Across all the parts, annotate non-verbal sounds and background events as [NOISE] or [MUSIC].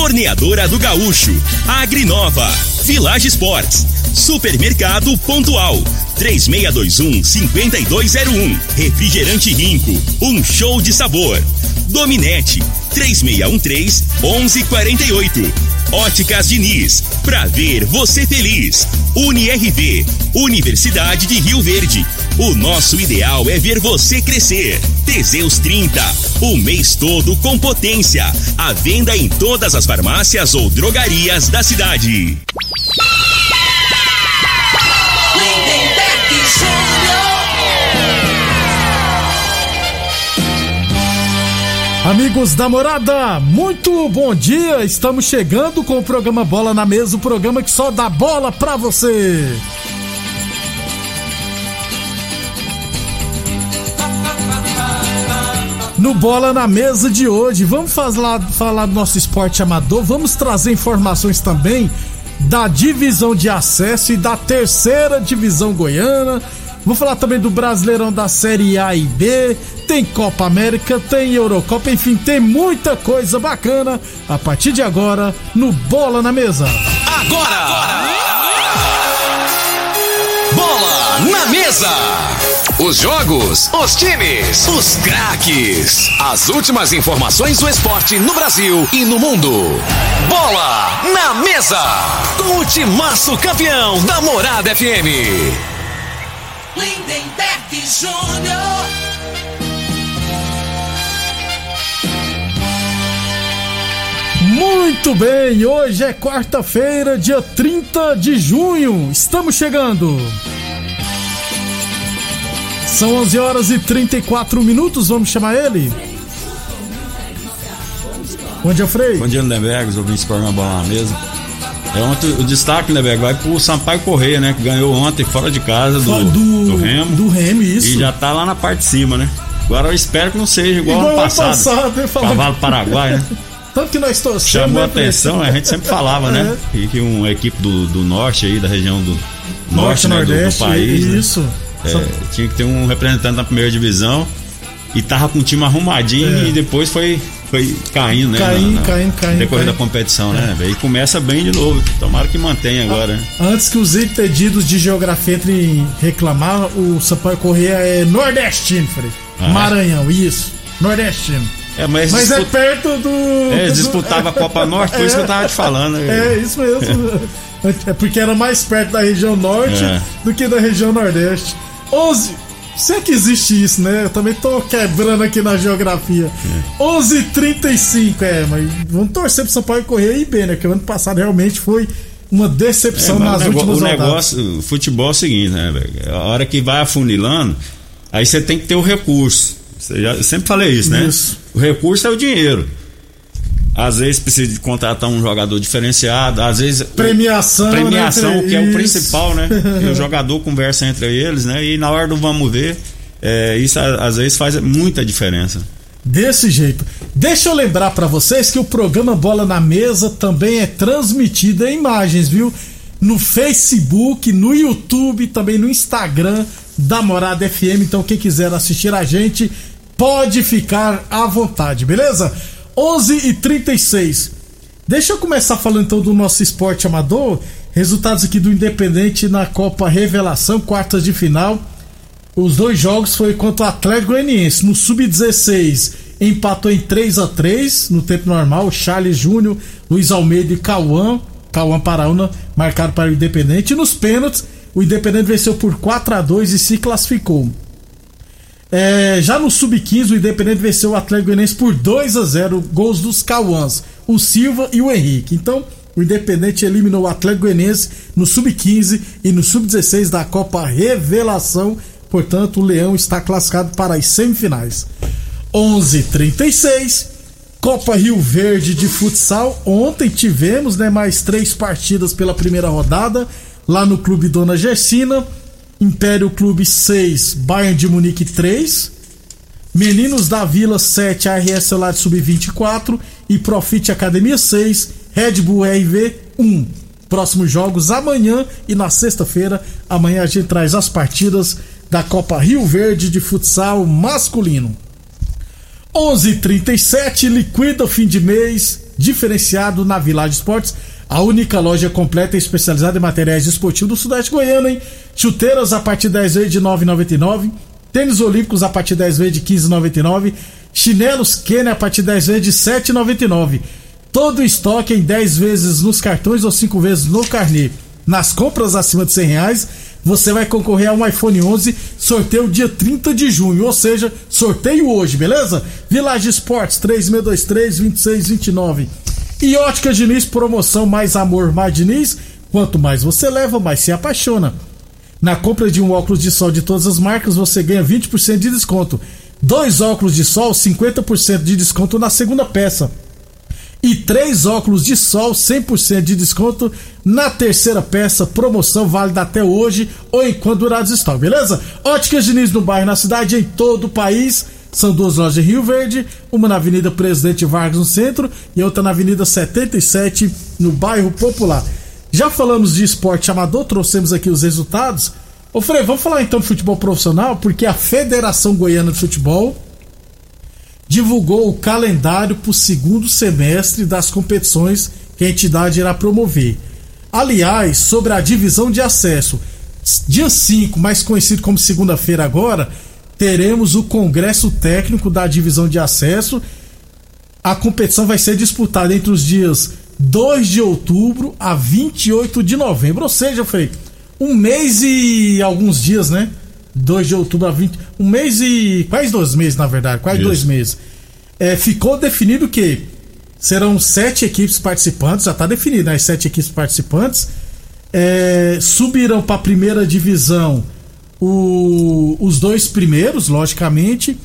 Torneadora do Gaúcho, Agrinova, Village Sports, Supermercado Pontual, 3621-5201. Refrigerante Rinco, um show de sabor. Dominete, 3613-1148. Óticas Diniz, pra ver você feliz. UniRV, Universidade de Rio Verde. O nosso ideal é ver você crescer. Teseus 30, o mês todo com potência. A venda em todas as farmácias ou drogarias da cidade. Amigos da morada, muito bom dia! Estamos chegando com o programa Bola na Mesa o programa que só dá bola pra você. No Bola na Mesa de hoje, vamos falar, falar do nosso esporte amador, vamos trazer informações também da divisão de acesso e da terceira divisão goiana. Vou falar também do Brasileirão da Série A e B. Tem Copa América, tem Eurocopa, enfim, tem muita coisa bacana a partir de agora no Bola na Mesa. Agora! agora! Bola na Mesa! Os jogos, os times, os craques. As últimas informações do esporte no Brasil e no mundo. Bola na Mesa! Com o timaço campeão da Morada FM. Lindenberg Júnior. Muito bem, hoje é quarta-feira, dia 30 de junho. Estamos chegando. São 11 horas e 34 minutos, vamos chamar ele? Bom dia, Frei. Bom dia, Lindenberg, os ouvintes para uma bola na mesa. É ontem, o destaque, né, vai pro Sampaio Correia, né? Que ganhou ontem fora de casa do, do, do Remo. Do Remo, isso. E já tá lá na parte de cima, né? Agora eu espero que não seja igual, igual ano passado. passado Cavalo Paraguai, né? [LAUGHS] Tanto que nós torcemos. Chamou né, a atenção, a gente sempre falava, né? [LAUGHS] É. Que uma equipe do, do norte aí, da região do norte, norte né? do, do, país. Né? Isso. Né? É, tinha que ter um representante na primeira divisão e tava com o time arrumadinho é. e depois foi, foi caindo, né? Caindo, na, na, caindo, caindo. Decorrer da competição, né, é. E começa bem de novo. Tomara que mantenha agora, né? Antes que os impedidos de geografia entrem reclamar, o Sampaio Correia é nordestino, falei. Ah, é? Maranhão, isso. Nordestino. É, mas, mas é perto do. É, disputava a Copa Norte, por isso que eu tava te falando. É, isso mesmo. É porque era mais perto da região norte é. do que da região nordeste. 11. Se é que existe isso, né? Eu também tô quebrando aqui na geografia. É. 11:35 é, mas vamos torcer pro São Paulo correr e bem, né? Que o ano passado realmente foi uma decepção é, nas últimas O negócio, o futebol é o seguinte, né, velho? A hora que vai afunilando, aí você tem que ter o recurso. Já, eu sempre falei isso, né? Isso. O recurso é o dinheiro. Às vezes precisa de contratar um jogador diferenciado, às vezes. Premiação. Premiação, né? que é o principal, né? [LAUGHS] e o jogador conversa entre eles, né? E na hora do vamos ver, é, isso às vezes faz muita diferença. Desse jeito. Deixa eu lembrar para vocês que o programa Bola na Mesa também é transmitido em imagens, viu? No Facebook, no YouTube, também no Instagram da Morada FM. Então, quem quiser assistir a gente, pode ficar à vontade, beleza? 11 e 36. Deixa eu começar falando então do nosso esporte amador. Resultados aqui do Independente na Copa Revelação, quartas de final. Os dois jogos foi contra o Atlético Goianiense. No Sub-16 empatou em 3 a 3 no tempo normal. Charles Júnior, Luiz Almeida e Cauã. Cauã Paraúna marcaram para o Independente. E nos pênaltis, o Independente venceu por 4 a 2 e se classificou. É, já no Sub-15, o Independente venceu o Atlético Goianiense por 2 a 0 gols dos Cauãs, o Silva e o Henrique. Então, o Independente eliminou o Atlético Goianiense no Sub-15 e no Sub-16 da Copa Revelação. Portanto, o Leão está classificado para as semifinais. 11:36 Copa Rio Verde de futsal. Ontem tivemos né, mais três partidas pela primeira rodada lá no Clube Dona Gersina. Império Clube 6, Bayern de Munique 3, Meninos da Vila 7, ARS Celular Sub-24 e Profit Academia 6, Red Bull RV 1. Próximos jogos amanhã e na sexta-feira. Amanhã a gente traz as partidas da Copa Rio Verde de futsal masculino. 11:37 liquida fim de mês diferenciado na Village Esportes, a única loja completa e especializada em materiais esportivos do Sudeste Goiano, hein? Chuteiras a partir de 10 vezes de 9,99. Tênis olímpicos a partir de 10 vezes de 15,99. Chinelos Kenner a partir de 10 vezes de 7,99. Todo estoque em 10 vezes nos cartões ou 5 vezes no carnê. Nas compras acima de 100 reais, você vai concorrer a um iPhone 11, sorteio dia 30 de junho, ou seja, sorteio hoje, beleza? Village Esportes 3623-2629. E Ótica Diniz, promoção Mais Amor Mais Diniz. Quanto mais você leva, mais se apaixona. Na compra de um óculos de sol de todas as marcas, você ganha 20% de desconto. Dois óculos de sol, 50% de desconto na segunda peça e três óculos de sol 100% de desconto na terceira peça, promoção válida até hoje ou enquanto durar os estoques, beleza? Óticas Diniz no bairro, na cidade, em todo o país. São duas lojas em Rio Verde, uma na Avenida Presidente Vargas no centro e outra na Avenida 77 no bairro Popular. Já falamos de esporte amador, trouxemos aqui os resultados. Ô Frei, vamos falar então de futebol profissional, porque a Federação Goiana de Futebol divulgou o calendário para o segundo semestre das competições que a entidade irá promover. Aliás, sobre a divisão de acesso, dia 5, mais conhecido como segunda-feira agora, teremos o congresso técnico da divisão de acesso. A competição vai ser disputada entre os dias 2 de outubro a 28 de novembro, ou seja, foi um mês e alguns dias, né? 2 de outubro a 20. Um mês e. Quase dois meses, na verdade, quase Isso. dois meses. É, ficou definido que serão sete equipes participantes, já está definido, né? As sete equipes participantes. É, subirão para a primeira divisão o, os dois primeiros, logicamente,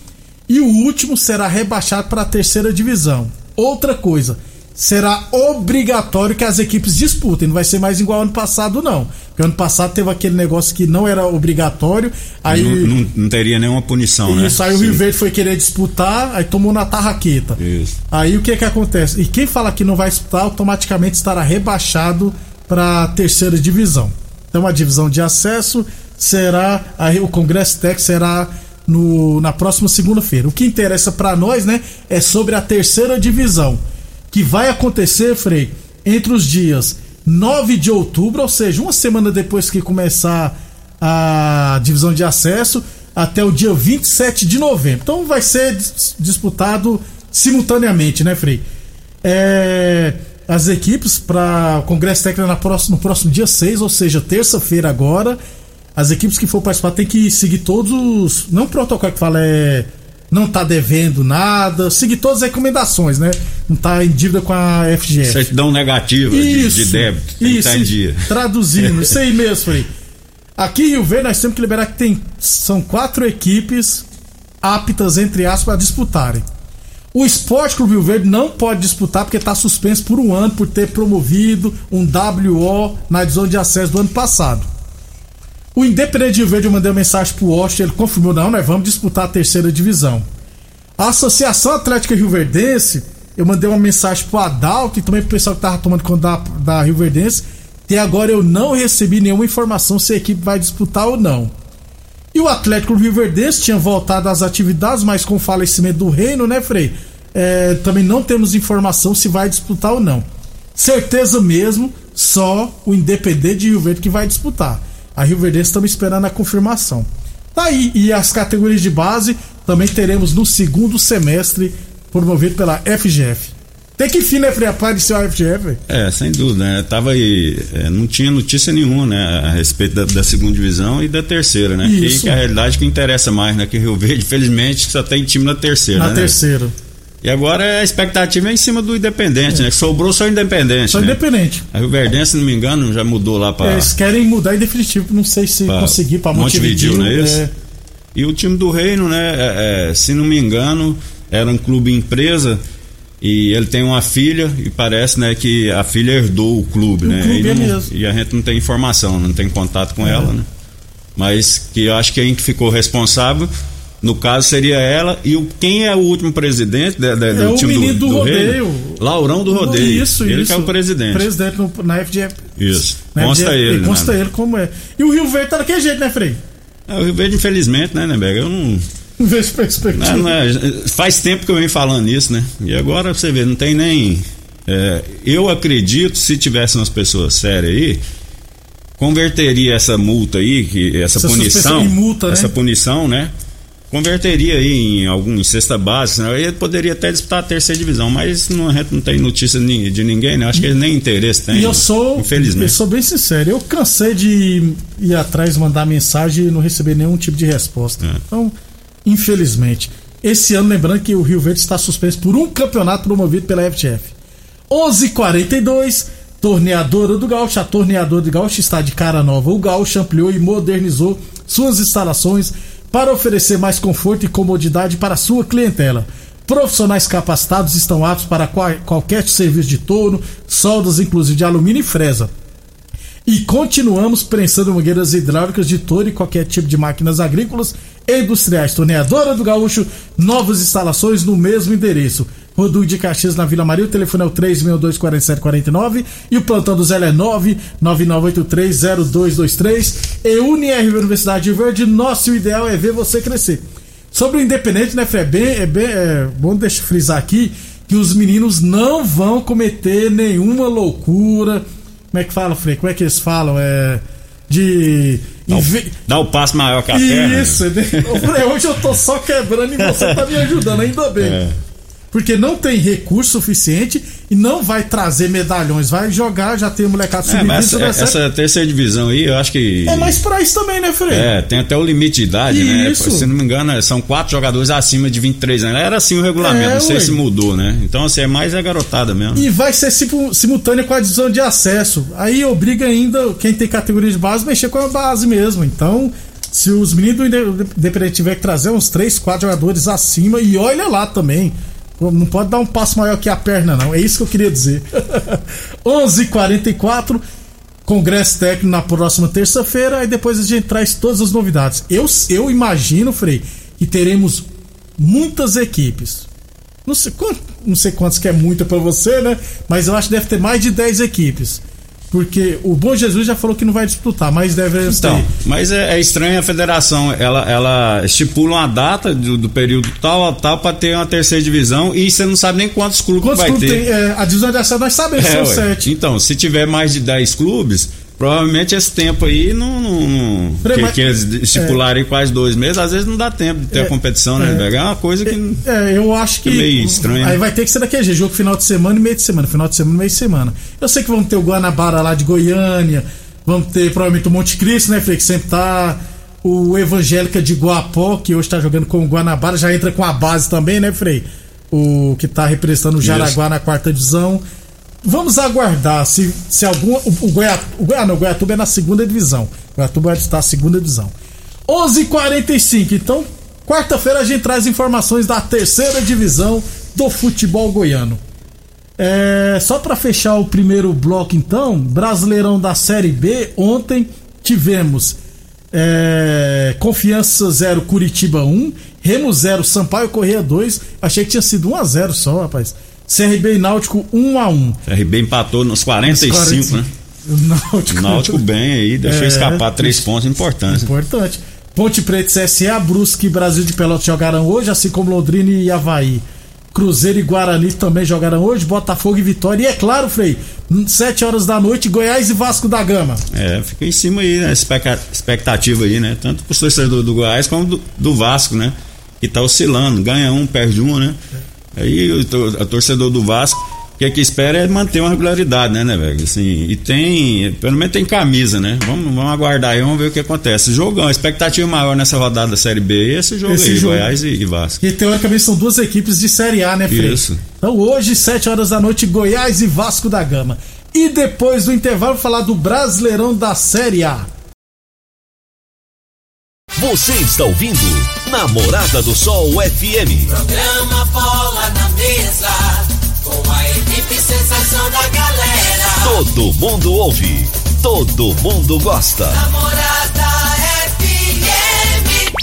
e o último será rebaixado para a terceira divisão. Outra coisa, será obrigatório que as equipes disputem. Não vai ser mais igual ao ano passado, não. Porque ano passado teve aquele negócio que não era obrigatório. Aí não, não, não teria nenhuma punição, isso, né? Isso, aí o Rio Verde foi querer disputar, aí tomou na tarraqueta. Isso. Aí o que que acontece? E quem fala que não vai disputar, automaticamente estará rebaixado para a terceira divisão. Então a divisão de acesso será, o Congresso Tech será no, na próxima segunda-feira. O que interessa para nós, né, é sobre a terceira divisão que vai acontecer, Frei, entre os dias 9 de outubro, ou seja, uma semana depois que começar a divisão de acesso, até o dia 27 de novembro. Então vai ser disputado simultaneamente, né, Frei? É, as equipes para o Congresso Técnico na próxima, no próximo dia 6, ou seja, terça-feira agora. As equipes que for participar tem que seguir todos os. Não o protocolo que fala, é não tá devendo nada, seguir todas as recomendações, né? Não tá em dívida com a FGF. Certidão negativa isso, de, de débito, tem isso, que tá em dia. Traduzindo, [LAUGHS] isso aí mesmo, Frei. Aqui em Rio Verde nós temos que liberar que tem, são quatro equipes aptas, entre aspas, a disputarem. O Esporte Clube Rio Verde não pode disputar porque está suspenso por um ano por ter promovido um WO na divisão de acesso do ano passado. O Independente Rio Verde uma mensagem pro Washington, ele confirmou, não, nós vamos disputar a terceira divisão. A Associação Atlética Rio Verdense, eu mandei uma mensagem pro Adalto e também pro pessoal que tava tomando conta da, da Rio Verdense. Até agora eu não recebi nenhuma informação se a equipe vai disputar ou não. E o Atlético Rio Verdense tinha voltado às atividades, mas com o falecimento do Reino, né, Frei? É, também não temos informação se vai disputar ou não. Certeza mesmo, só o Independente de Rio Verde que vai disputar. A Rio Verde estamos esperando a confirmação. Tá aí, e as categorias de base também teremos no segundo semestre, promovido pela FGF. Tem que fim, né, Frei? Apareceu a FGF. É, sem dúvida, né? Tava aí. É, não tinha notícia nenhuma, né? A respeito da, da segunda divisão e da terceira, né? Isso. Que, que é a realidade que interessa mais, né? Que Rio Verde, [LAUGHS] infelizmente, só tem time na terceira. Na né? terceira. E agora a expectativa é em cima do Independente, é. né? Sobrou só Independente. Só né? Independente. A Rio Verdense, se não me engano, já mudou lá para. É, eles querem mudar em definitivo, não sei se pra conseguir para Montevideo, Montevideo, não é isso? É... E o time do Reino, né? É, é, se não me engano, era um clube empresa e ele tem uma filha e parece, né, que a filha herdou o clube, o né? Clube e, é não, mesmo. e a gente não tem informação, não tem contato com ela, né? Mas que eu acho que a gente ficou responsável no caso, seria ela. E o, quem é o último presidente de, de, é do time do, do, do rodeio. Laurão do rodeio. Isso, ele isso. que é o presidente. Presidente no, na FGF. Isso. Na consta FGF, ele. Consta né? ele como é. E o Rio Verde tá daquele jeito, né, Frei? É, o Rio Verde, infelizmente, né, Neberga? Eu não. Não vejo perspectiva. Não, não é, faz tempo que eu venho falando isso, né? E agora você vê, não tem nem É, eu acredito, se tivesse umas pessoas sérias aí, converteria essa multa aí, que, essa, essa punição. Multa, né? Essa punição, né? Converteria aí em algum em cesta básica, né? ele poderia até disputar a terceira divisão, mas não, não tem notícia de ninguém, né? Acho que ele nem interesse tem. E eu sou, infelizmente. Eu sou bem sincero, eu cansei de ir atrás, mandar mensagem e não receber nenhum tipo de resposta. É. Então, infelizmente. Esse ano, lembrando que o Rio Verde está suspenso por um campeonato promovido pela FTF. 11:42 Torneadora do Gaúcho. A Torneadora do Gaúcho está de cara nova. O Gaúcho ampliou e modernizou suas instalações para oferecer mais conforto e comodidade para sua clientela. Profissionais capacitados estão aptos para qualquer serviço de torno, soldas inclusive de alumínio e fresa. E continuamos prensando mangueiras hidráulicas de todo e qualquer tipo de máquinas agrícolas e industriais. Torneadora do Gaúcho, novas instalações no mesmo endereço. Rodul de Caxias na Vila Maria, o telefone é o 3624749 e o plantão do Zé é 999830223. E UniRV Universidade Verde, nosso ideal é ver você crescer. Sobre o Independente, né, Fred? É bem, é bem é bom deixa eu frisar aqui que os meninos não vão cometer nenhuma loucura como é que fala, Frei? Como é que eles falam? É. De. Dá o, dá o passo maior que a perna. Isso, [LAUGHS] né? hoje eu tô só quebrando e você tá me ajudando, ainda bem. É porque não tem recurso suficiente e não vai trazer medalhões. Vai jogar, já tem molecada sub-20. É, essa, essa terceira divisão aí, eu acho que. É mais pra isso também, né, Frei? É, tem até o limite de idade, né? isso. né? Se não me engano, são quatro jogadores acima de 23 anos. Era assim o regulamento, é, não sei ué. se mudou, né? Então, assim, é mais a garotada mesmo. E vai ser simultânea com a divisão de acesso. Aí obriga ainda quem tem categoria de base mexer com a base mesmo. Então. Se os meninos do Independente tiver que trazer uns 3, 4 jogadores acima, e olha lá também. Não pode dar um passo maior que a perna, não. É isso que eu queria dizer. [LAUGHS] 11:44 Congresso técnico na próxima terça-feira. E depois a gente traz todas as novidades. Eu, eu imagino, Frei, que teremos muitas equipes. Não sei, não sei quantos que é muito para você, né? Mas eu acho que deve ter mais de 10 equipes. Porque o Bom Jesus já falou que não vai disputar, mas deve Então, mas é, é, estranho a federação, ela, ela estipula uma data do, do período tal a tal para ter uma terceira divisão e você não sabe nem quantos clubes quantos vai clubes ter. Tem, é, a divisão de acesso nós sabemos, é, são ué. sete. Então, se tiver mais de 10 clubes, Provavelmente esse tempo aí não. não, não que, que, eles estipularem é, quase dois meses, às vezes não dá tempo de ter é, a competição, né? É, é uma coisa que. É, eu acho que. É meio estranho. Aí né? vai ter que ser daquele jeito, jogo final de semana e meio de semana. Final de semana e meio de semana. Eu sei que vamos ter o Guanabara lá de Goiânia, vamos ter provavelmente o Monte Cristo, né, Fê? Que sempre tá. O Evangélica de Guapó, que hoje tá jogando com o Guanabara, já entra com a base também, né, Frei? O que tá representando o Jaraguá Isso. na quarta divisão. Vamos aguardar se, se algum. O, o, o, ah, não, o Goiatuba é na segunda divisão. O Goiatuba está na segunda divisão. 11:45 h 45 então, quarta-feira a gente traz informações da terceira divisão do futebol goiano. É, só para fechar o primeiro bloco, então, Brasileirão da Série B, ontem tivemos é, Confiança 0, Curitiba 1, Remo 0, Sampaio Correia 2. Achei que tinha sido 1 a 0 só, rapaz. CRB e Náutico 1 a 1 CRB empatou nos 45, nos 45. né? O [LAUGHS] Náutico, Náutico bem aí, deixou é, escapar três pontos importantes. Importante. Ponte Preta CSA, Brusque e Brasil de Pelotas jogarão hoje, assim como Londrina e Havaí. Cruzeiro e Guarani também jogarão hoje, Botafogo e Vitória. E é claro, Frei, 7 horas da noite, Goiás e Vasco da Gama. É, fica em cima aí, né? Expectativa aí, né? Tanto pro torcedor do Goiás como do, do Vasco, né? Que tá oscilando, ganha um, perde um, né? É. Aí o, torcedor do Vasco, o que, é que espera é manter uma regularidade, né, né, velho? Assim, e tem, pelo menos tem camisa, né? Vamos, vamos aguardar aí, vamos ver o que acontece. Jogão, expectativa maior nessa rodada da Série B é esse jogo esse aí, jogo. Goiás e, e Vasco. E teoricamente são duas equipes de Série A, né, Fred? Isso. Então hoje, 7 horas da noite, Goiás e Vasco da Gama. E depois do intervalo, falar do Brasileirão da Série A. Você está ouvindo Namorada do Sol FM. Programa Bola na Mesa, com a equipe sensação da galera. Todo mundo ouve, todo mundo gosta. Namorada FM.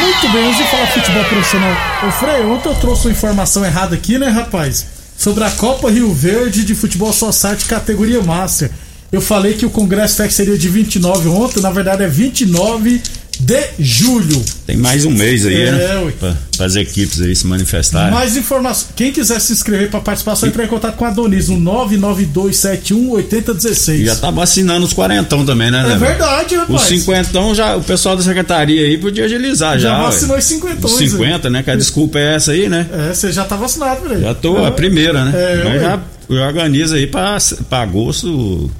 Muito bem, de falar futebol profissional, ô Frei, ontem eu trouxe uma informação errada aqui, né, rapaz? Sobre a Copa Rio Verde de Futebol Society categoria Master. Eu falei que o Congresso Tech seria de 29 ontem, na verdade é 29 de julho. Tem mais um mês aí, É, né? para as equipes aí se manifestarem. Mais informações. Quem quiser se inscrever para participação, entre em contato com a Donis no 992718016. E já tá vacinando os quarentão também, né, É né, verdade, rapaz. Os cinquentão já, o pessoal da secretaria aí podia agilizar já. Já vacinou ué. os cinquentões, Os 50, né? Que a desculpa é essa aí, né? É, você já tá vacinado, velho. Já tô é, a primeira, né? É, Mas já, já organiza aí pra agosto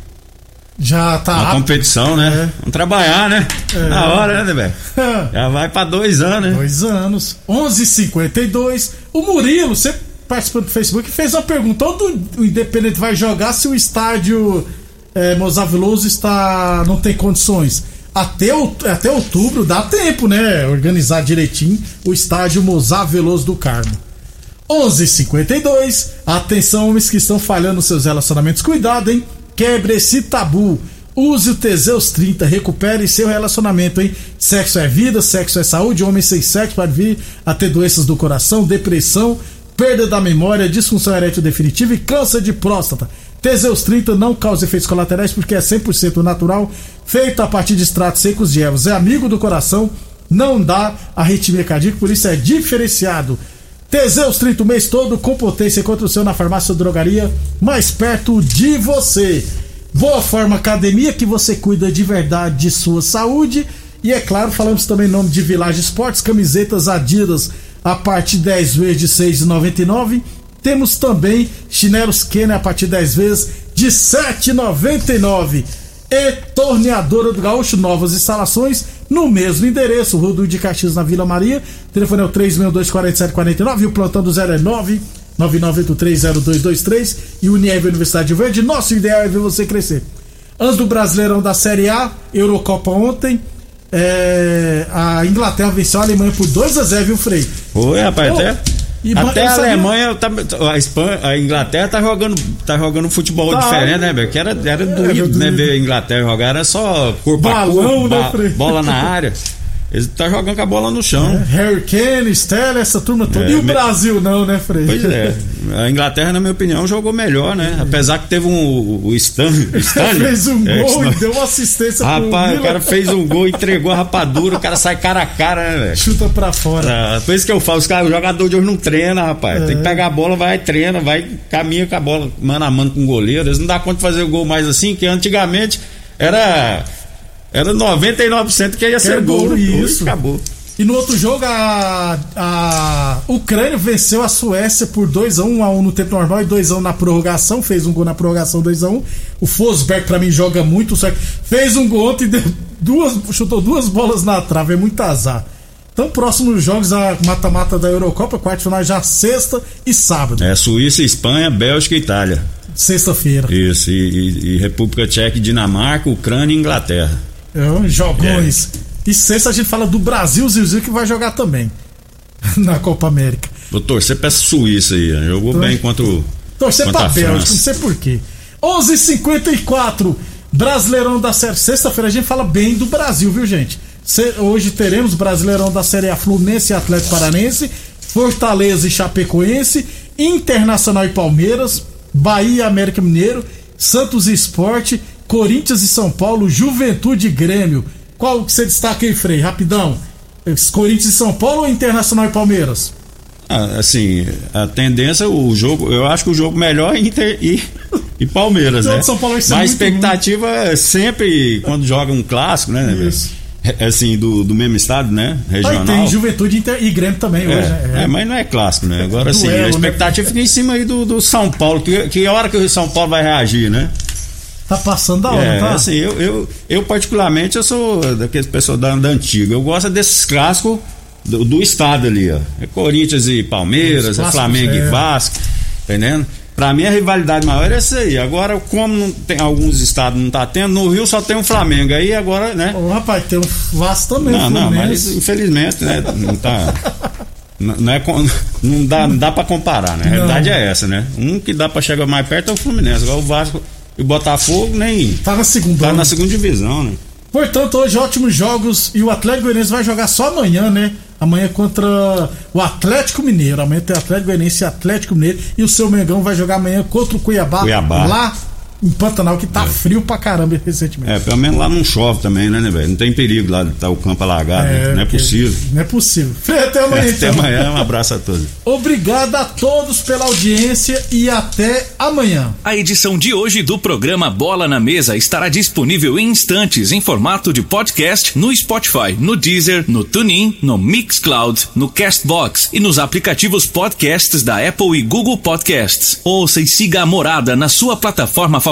Já tá a rápido. competição, né? É. Vamos trabalhar, né? Na hora, né, velho? Já vai pra dois anos, né? Dois anos. 11:52. O Murilo, você participando do Facebook, fez uma pergunta: onde o Independente vai jogar se o estádio é, Mozar Veloso está, não tem condições? Até, out- até outubro dá tempo, né? Organizar direitinho o estádio Mozar Veloso do Carmo. 11:52. Atenção, homens que estão falhando nos seus relacionamentos. Cuidado, hein? Quebre esse tabu. Use o Teseus 30, recupere seu relacionamento, hein? Sexo é vida, sexo é saúde. Homem sem sexo pode vir a ter doenças do coração, depressão, perda da memória, disfunção erétil definitiva e câncer de próstata. Teseus 30 não causa efeitos colaterais porque é 100% natural, feito a partir de extratos secos de ervas. É amigo do coração, não dá arritmia cardíaca, por isso é diferenciado. Teseus 30 o mês todo com potência contra o seu na farmácia ou drogaria mais perto de você. Boa Forma Academia, que você cuida de verdade de sua saúde. E é claro, falamos também em nome de Village Esportes, camisetas Adidas a partir de 10 vezes de R$ 6,99. Temos também chinelos Kenner a partir de 10 vezes de R$ 7,99 e Torneadora do Gaúcho, novas instalações no mesmo endereço, Rua do de Caxias na Vila Maria. O telefone é o 3624749 e o plantão do 0 é 9 99830223 e Unieve Universidade de Verde. Nosso ideal é ver você crescer. Antes do Brasileirão da Série A, Eurocopa ontem, é, a Inglaterra venceu a Alemanha por 2 a 0 viu, Frei? Oi, rapaz, Ô, até. E até a Alemanha, tá, a, Espanha, a Inglaterra tá jogando, tá jogando futebol Tá. diferente, né, velho? Que era, era doído, doído. né? Ver a Inglaterra jogar, era só corpo a Balão, corpo, né, Frei? bola na área. [LAUGHS] Eles tá jogando com a bola no chão. Harry Kane, Stella, essa turma toda. É, e o me- Brasil não, né, Frei? Pois é. A Inglaterra, na minha opinião, jogou melhor, né? Apesar que teve um. O Stan. Stan [LAUGHS] fez um é, gol e deu uma assistência pro Rapaz, o cara fez um gol, entregou a rapadura, o cara sai cara a cara, né, velho? Chuta pra fora. Ah, Por isso que eu falo, os caras, o jogador de hoje não treina, rapaz. É. Tem que pegar a bola, vai, treina, vai, caminha com a bola, mano a mano com o goleiro. Eles não dá conta de fazer o gol mais assim, que antigamente era. Era 99% que ia ser Era gol. gol, isso. Acabou. E no outro jogo, a, a Ucrânia venceu a Suécia por 2x1, 1x1 no tempo normal e 2x1 na prorrogação. Fez um gol na prorrogação, 2x1. O Fosberg, pra mim, joga muito. Só que fez um gol ontem [LAUGHS] e duas, chutou duas bolas na trave. É muito azar. Então, próximos jogos, a mata-mata da Eurocopa, quarto final já sexta e sábado. É Suíça, Espanha, Bélgica e Itália. Sexta-feira. Isso, e, e- e República Tcheca, e Dinamarca, Ucrânia e Inglaterra. É, jogões. E sexta a gente fala do Brasil, Zilzil, que vai jogar também. [LAUGHS] Na Copa América. Vou torcer pra Suíça aí. Jogou Então, bem contra o. Torcer pra Bélgica, não sei porquê. 11:54 h 54 Brasileirão da Série. Sexta-feira a gente fala bem do Brasil, viu, gente? Se- Hoje teremos Brasileirão da Série A Fluminense e Atlético Paranense, Fortaleza e Chapecoense, Internacional e Palmeiras, Bahia e América Mineiro, Santos e Esporte, Corinthians e São Paulo, Juventude e Grêmio. Qual que você destaca aí, Frei? Rapidão. Corinthians e São Paulo ou Internacional e Palmeiras? Ah, assim, a tendência, o jogo, eu acho que o jogo melhor é Inter e, e Palmeiras, né? São Paulo Mas a expectativa é sempre quando joga um clássico, né? né, Isso. é, Assim, do, do mesmo estado, né? Aí Regional. tem Juventude e Inter- e Grêmio também hoje. É, né? é, mas não é clássico, né? Agora sim, a né? expectativa fica em cima aí do, do São Paulo. Que, que hora que o São Paulo vai reagir, né? Tá passando da hora, É, tá? assim, eu, eu, eu particularmente eu sou daqueles pessoas da, da antiga. Eu gosto desses clássicos do, do estado ali, ó. É Corinthians e Palmeiras, é Flamengo é. e Vasco, tá entendendo? Pra mim a rivalidade maior é essa aí. Agora, como tem, alguns estados não tá tendo, no Rio só tem o Flamengo. Aí agora, né? Ô, rapaz, tem um Vasco também. Não, não, mas infelizmente, né? Não tá. [LAUGHS] Não, é, não dá, não dá pra comparar, né? A realidade é essa, né? Um que dá pra chegar mais perto é o Fluminense. Agora o Vasco e o Botafogo nem. Tá na segunda. Tá né? na segunda divisão, né? Portanto, hoje ótimos jogos e o Atlético Goianiense vai jogar só amanhã, né? Amanhã contra o Atlético Mineiro. Amanhã tem Atlético Goianiense e Atlético Mineiro. E o seu Mengão vai jogar amanhã contra o Cuiabá. Cuiabá. Lá em Pantanal que tá é. frio pra caramba recentemente. É, pelo menos lá não chove também, né, né, velho? Não tem perigo lá de tá o campo alagado, é, né? não é possível. Não é possível. Até amanhã. até então. amanhã, um abraço a todos. Obrigado a todos pela audiência e até amanhã. A edição de hoje do programa Bola na Mesa estará disponível em instantes em formato de podcast no Spotify, no Deezer, no TuneIn, no Mixcloud, no Castbox e nos aplicativos podcasts da Apple e Google Podcasts. Ouça e siga a morada na sua plataforma favorita